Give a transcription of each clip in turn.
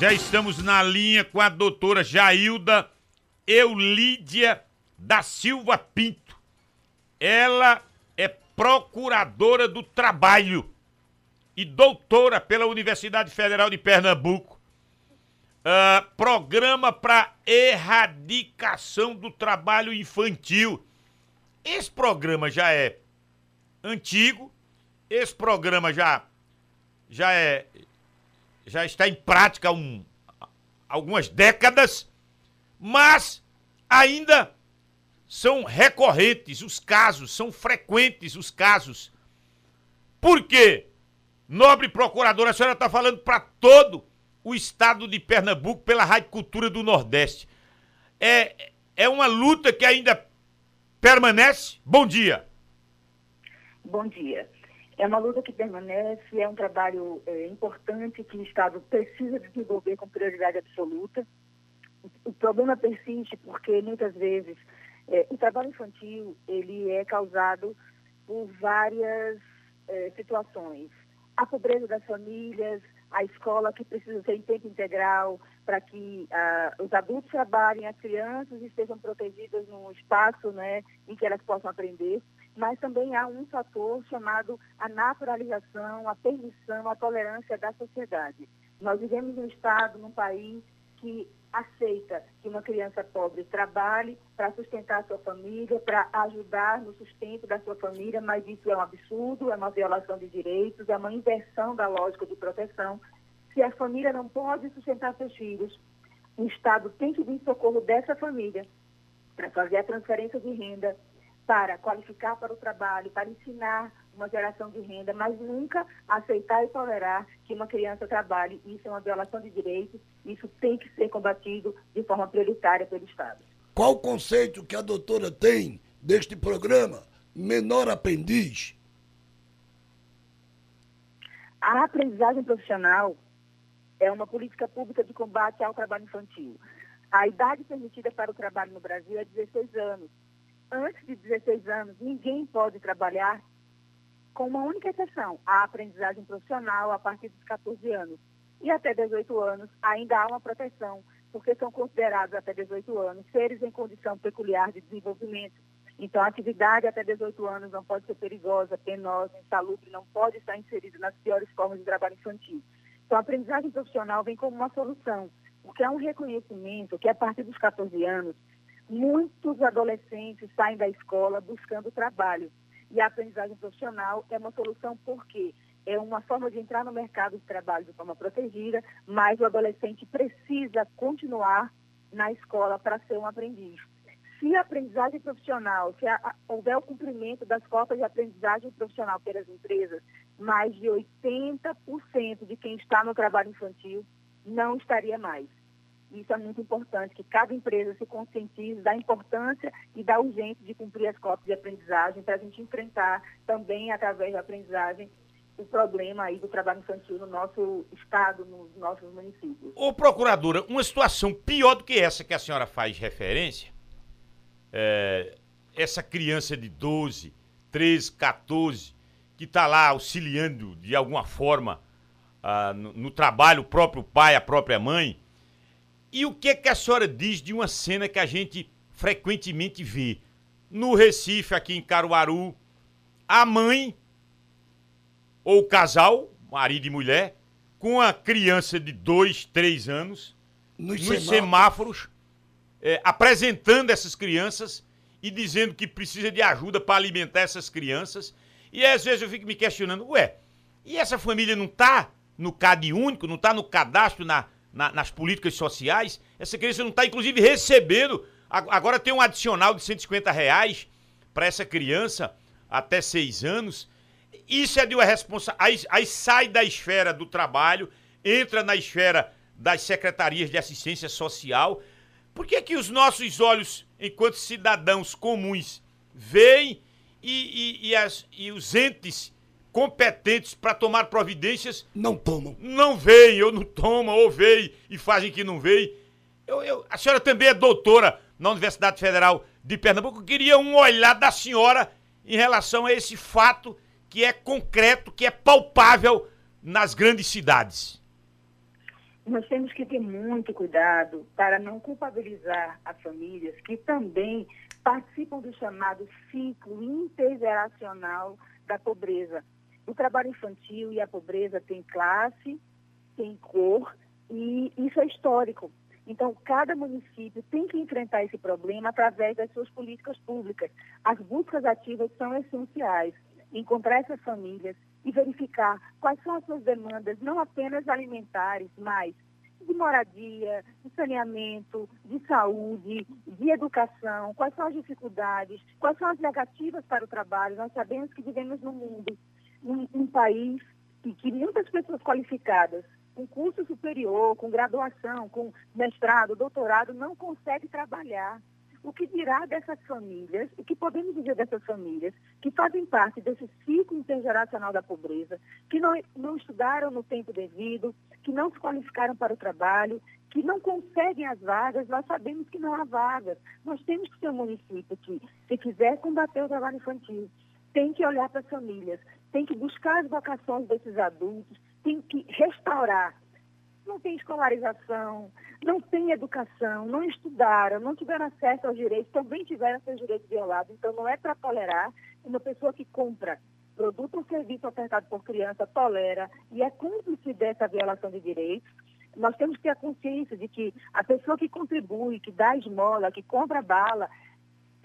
Já estamos na linha com a doutora Jailda Eulídia da Silva Pinto. Ela é procuradora do trabalho e doutora pela Universidade Federal de Pernambuco. Uh, programa para erradicação do trabalho infantil. Esse programa já é antigo, esse programa já, já é já está em prática há um, algumas décadas, mas ainda são recorrentes os casos, são frequentes os casos. Por quê? Nobre procuradora, a senhora está falando para todo o estado de Pernambuco pela Rádio Cultura do Nordeste. É, é uma luta que ainda permanece? Bom dia. Bom dia. É uma luta que permanece, é um trabalho é, importante que o Estado precisa desenvolver com prioridade absoluta. O problema persiste porque muitas vezes é, o trabalho infantil ele é causado por várias é, situações. A pobreza das famílias, a escola que precisa ser em tempo integral para que ah, os adultos trabalhem, as crianças estejam protegidas num espaço né, em que elas possam aprender mas também há um fator chamado a naturalização, a permissão, a tolerância da sociedade. Nós vivemos num Estado, num país que aceita que uma criança pobre trabalhe para sustentar a sua família, para ajudar no sustento da sua família, mas isso é um absurdo, é uma violação de direitos, é uma inversão da lógica de proteção. Se a família não pode sustentar seus filhos, o Estado tem que vir em socorro dessa família para fazer a transferência de renda, para qualificar para o trabalho, para ensinar uma geração de renda, mas nunca aceitar e tolerar que uma criança trabalhe. Isso é uma violação de direitos, isso tem que ser combatido de forma prioritária pelo Estado. Qual o conceito que a doutora tem deste programa Menor Aprendiz? A aprendizagem profissional é uma política pública de combate ao trabalho infantil. A idade permitida para o trabalho no Brasil é 16 anos antes de 16 anos, ninguém pode trabalhar com uma única exceção, a aprendizagem profissional a partir dos 14 anos. E até 18 anos ainda há uma proteção, porque são considerados até 18 anos seres em condição peculiar de desenvolvimento. Então, a atividade até 18 anos não pode ser perigosa, penosa, insalubre, não pode estar inserida nas piores formas de trabalho infantil. Então, a aprendizagem profissional vem como uma solução, porque é um reconhecimento que, a partir dos 14 anos, muitos adolescentes saem da escola buscando trabalho. E a aprendizagem profissional é uma solução porque é uma forma de entrar no mercado de trabalho de forma protegida, mas o adolescente precisa continuar na escola para ser um aprendiz. Se a aprendizagem profissional, se a, houver o cumprimento das cotas de aprendizagem profissional pelas empresas, mais de 80% de quem está no trabalho infantil não estaria mais. Isso é muito importante, que cada empresa se conscientize da importância e da urgência de cumprir as cotas de aprendizagem para a gente enfrentar também, através da aprendizagem, o problema aí do trabalho infantil no nosso estado, nos nossos municípios. Ô, procuradora, uma situação pior do que essa que a senhora faz referência, é, essa criança de 12, 13, 14, que está lá auxiliando de alguma forma ah, no, no trabalho o próprio pai, a própria mãe, e o que, é que a senhora diz de uma cena que a gente frequentemente vê? No Recife, aqui em Caruaru, a mãe ou o casal, marido e mulher, com a criança de dois, três anos, nos, nos semáforos, semáforos é, apresentando essas crianças e dizendo que precisa de ajuda para alimentar essas crianças. E às vezes eu fico me questionando, ué, e essa família não está no CAD único, não está no cadastro, na, na, nas políticas sociais, essa criança não está, inclusive, recebendo. Agora tem um adicional de 150 reais para essa criança até seis anos. Isso é de uma responsabilidade. Aí, aí sai da esfera do trabalho, entra na esfera das secretarias de assistência social. Por que, que os nossos olhos, enquanto cidadãos comuns, veem e, e, e, as, e os entes competentes para tomar providências. Não tomam. Não veem, ou não tomam, ou veem e fazem que não veem. Eu, eu, a senhora também é doutora na Universidade Federal de Pernambuco. Eu queria um olhar da senhora em relação a esse fato que é concreto, que é palpável nas grandes cidades. nós temos que ter muito cuidado para não culpabilizar as famílias que também participam do chamado ciclo intergeracional da pobreza. O trabalho infantil e a pobreza têm classe, tem cor e isso é histórico. Então, cada município tem que enfrentar esse problema através das suas políticas públicas. As buscas ativas são essenciais. Encontrar essas famílias e verificar quais são as suas demandas, não apenas alimentares, mas de moradia, de saneamento, de saúde, de educação, quais são as dificuldades, quais são as negativas para o trabalho. Nós sabemos que vivemos num mundo, num, num país e que muitas pessoas qualificadas com curso superior, com graduação, com mestrado, doutorado, não consegue trabalhar. O que dirá dessas famílias, o que podemos dizer dessas famílias que fazem parte desse ciclo intergeracional da pobreza, que não, não estudaram no tempo devido, que não se qualificaram para o trabalho, que não conseguem as vagas, nós sabemos que não há vagas. Nós temos que ser um município que, se quiser combater o trabalho infantil, tem que olhar para as famílias, tem que buscar as vocações desses adultos, tem que restaurar. Não tem escolarização, não tem educação, não estudaram, não tiveram acesso aos direitos, também tiveram seus direitos violados. Então, não é para tolerar uma pessoa que compra produto ou serviço ofertado por criança, tolera e é cúmplice dessa violação de direitos. Nós temos que ter a consciência de que a pessoa que contribui, que dá esmola, que compra bala,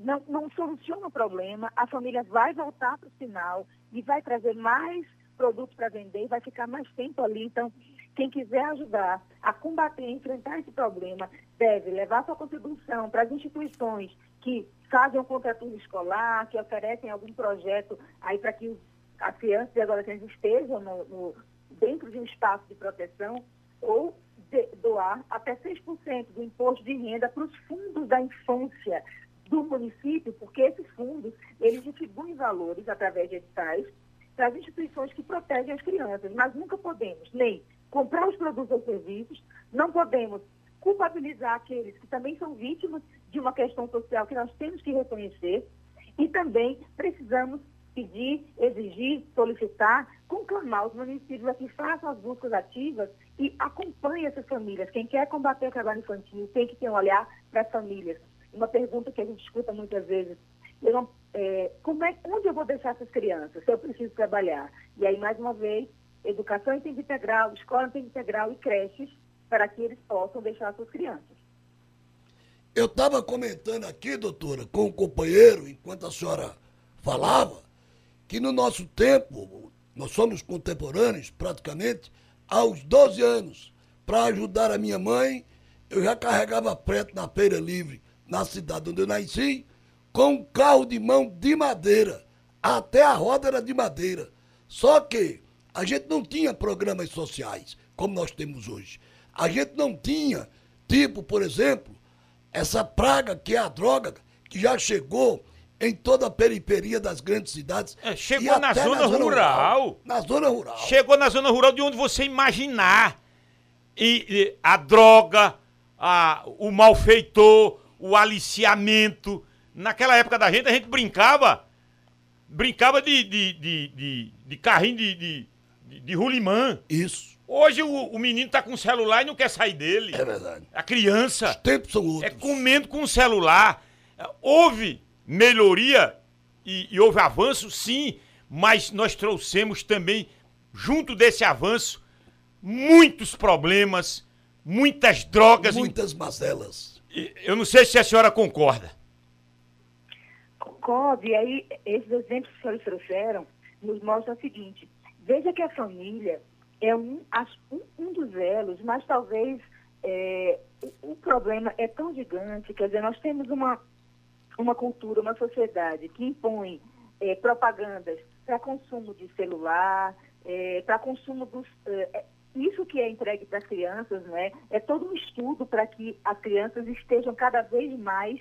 não, não soluciona o problema, a família vai voltar para o sinal e vai trazer mais produtos para vender e vai ficar mais tempo ali. Então, quem quiser ajudar a combater, a enfrentar esse problema, deve levar sua contribuição para as instituições que fazem um contraturno escolar, que oferecem algum projeto aí para que as crianças e adolescentes estejam no, no, dentro de um espaço de proteção, ou de, doar até 6% do imposto de renda para os fundos da infância do município, porque esses fundos, eles distribuem valores através de editais para as instituições que protegem as crianças, mas nunca podemos nem comprar os produtos ou serviços, não podemos culpabilizar aqueles que também são vítimas de uma questão social que nós temos que reconhecer e também precisamos pedir, exigir, solicitar, conclamar os municípios a que façam as buscas ativas e acompanhem essas famílias. Quem quer combater o trabalho infantil tem que ter um olhar para as famílias. Uma pergunta que a gente escuta muitas vezes, eu não, é, como é, onde eu vou deixar essas crianças se eu preciso trabalhar? E aí, mais uma vez, educação em tempo integral, escola em tempo integral e creches para que eles possam deixar suas crianças. Eu estava comentando aqui, doutora, com o um companheiro, enquanto a senhora falava, que no nosso tempo, nós somos contemporâneos praticamente, aos 12 anos, para ajudar a minha mãe, eu já carregava preto na feira livre, na cidade onde eu nasci, com um carro de mão de madeira. Até a roda era de madeira. Só que a gente não tinha programas sociais como nós temos hoje. A gente não tinha, tipo, por exemplo, essa praga que é a droga, que já chegou em toda a periferia das grandes cidades. É, chegou na zona, na zona rural. rural. Na zona rural. Chegou na zona rural de onde você imaginar. E, e a droga, a, o malfeitor, o aliciamento, naquela época da gente, a gente brincava. Brincava de, de, de, de, de carrinho de, de, de, de rulimã. Isso. Hoje o, o menino tá com o celular e não quer sair dele. É verdade. A criança. Os tempos são outros. É comendo com o celular. Houve melhoria e, e houve avanço, sim, mas nós trouxemos também, junto desse avanço, muitos problemas, muitas drogas. Muitas mazelas. Eu não sei se a senhora concorda. COB, aí esses exemplos que vocês trouxeram nos mostram o seguinte, veja que a família é um, um, dos elos, mas talvez é, o, o, problema é tão gigante, quer dizer, nós temos uma, uma cultura, uma sociedade que impõe é, propagandas para consumo de celular, é, para consumo dos... Isso que é entregue para as crianças, não é? É todo um estudo para que as crianças estejam cada vez mais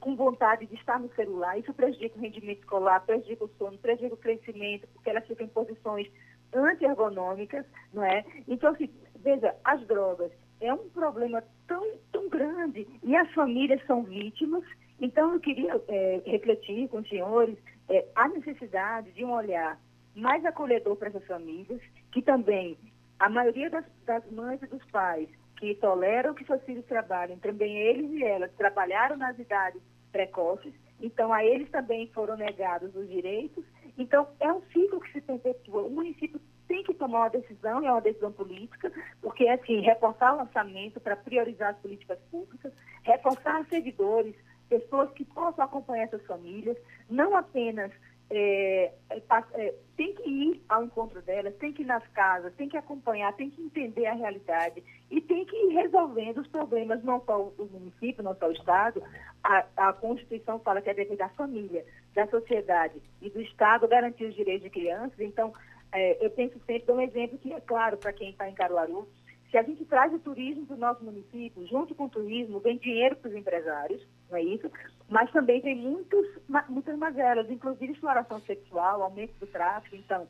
com vontade de estar no celular, isso prejudica o rendimento escolar, prejudica o sono, prejudica o crescimento, porque elas ficam em posições anti-ergonômicas, não é? Então, assim, veja, as drogas é um problema tão, tão grande e as famílias são vítimas. Então, eu queria é, refletir com os senhores é, a necessidade de um olhar mais acolhedor para essas famílias, que também A maioria das, das mães e dos pais que toleram que seus filhos trabalhem, também eles e elas trabalharam nas idades precoces, então a eles também foram negados os direitos. Então é um ciclo que se perpetua. O município tem que tomar uma decisão, é uma decisão política, porque é assim, reforçar o orçamento para priorizar as políticas públicas, reforçar servidores, pessoas que possam acompanhar essas famílias, não apenas é, é, é, tem que ir ao encontro delas, tem que ir nas casas, tem que acompanhar, tem que entender a realidade e tem que ir resolvendo os problemas, não só o município, não só o Estado. A, a Constituição fala que é dever da família, da sociedade e do Estado garantir os direitos de crianças. Então, é, eu penso sempre, dou um exemplo que é claro para quem está em Caruaru, se a gente traz o turismo para o nosso município, junto com o turismo, vem dinheiro para os empresários, não é isso? Mas também tem muitos, muitas mazelas, inclusive exploração sexual, aumento do tráfico. Então,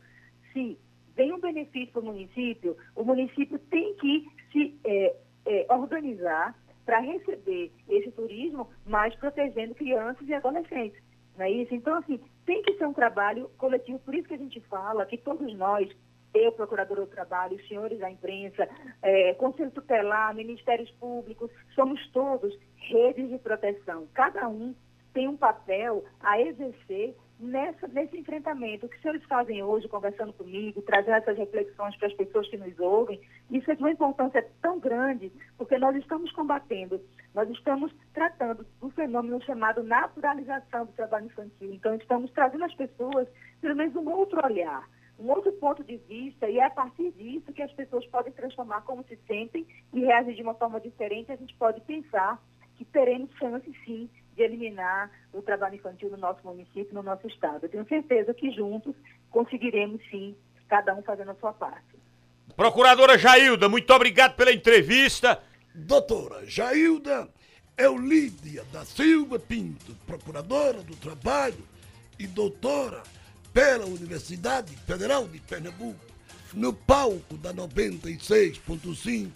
se vem um benefício para o município, o município tem que se é, é, organizar para receber esse turismo, mas protegendo crianças e adolescentes. Não é isso? Então, assim, tem que ser um trabalho coletivo. Por isso que a gente fala que todos nós, eu, procuradora do trabalho, os senhores da imprensa, é, Conselho Tutelar, Ministérios Públicos, somos todos redes de proteção. Cada um tem um papel a exercer nessa, nesse enfrentamento. O que os senhores fazem hoje, conversando comigo, trazendo essas reflexões para as pessoas que nos ouvem, isso é de uma importância tão grande, porque nós estamos combatendo, nós estamos tratando do fenômeno chamado naturalização do trabalho infantil. Então, estamos trazendo às pessoas, pelo menos, um outro olhar um outro ponto de vista e é a partir disso que as pessoas podem transformar como se sentem e reagir de uma forma diferente. A gente pode pensar que teremos chance, sim, de eliminar o trabalho infantil no nosso município, no nosso estado. Eu tenho certeza que juntos conseguiremos, sim, cada um fazendo a sua parte. Procuradora Jailda, muito obrigado pela entrevista. Doutora Jailda Eulídia da Silva Pinto, procuradora do trabalho e doutora pela Universidade Federal de Pernambuco, no palco da 96.5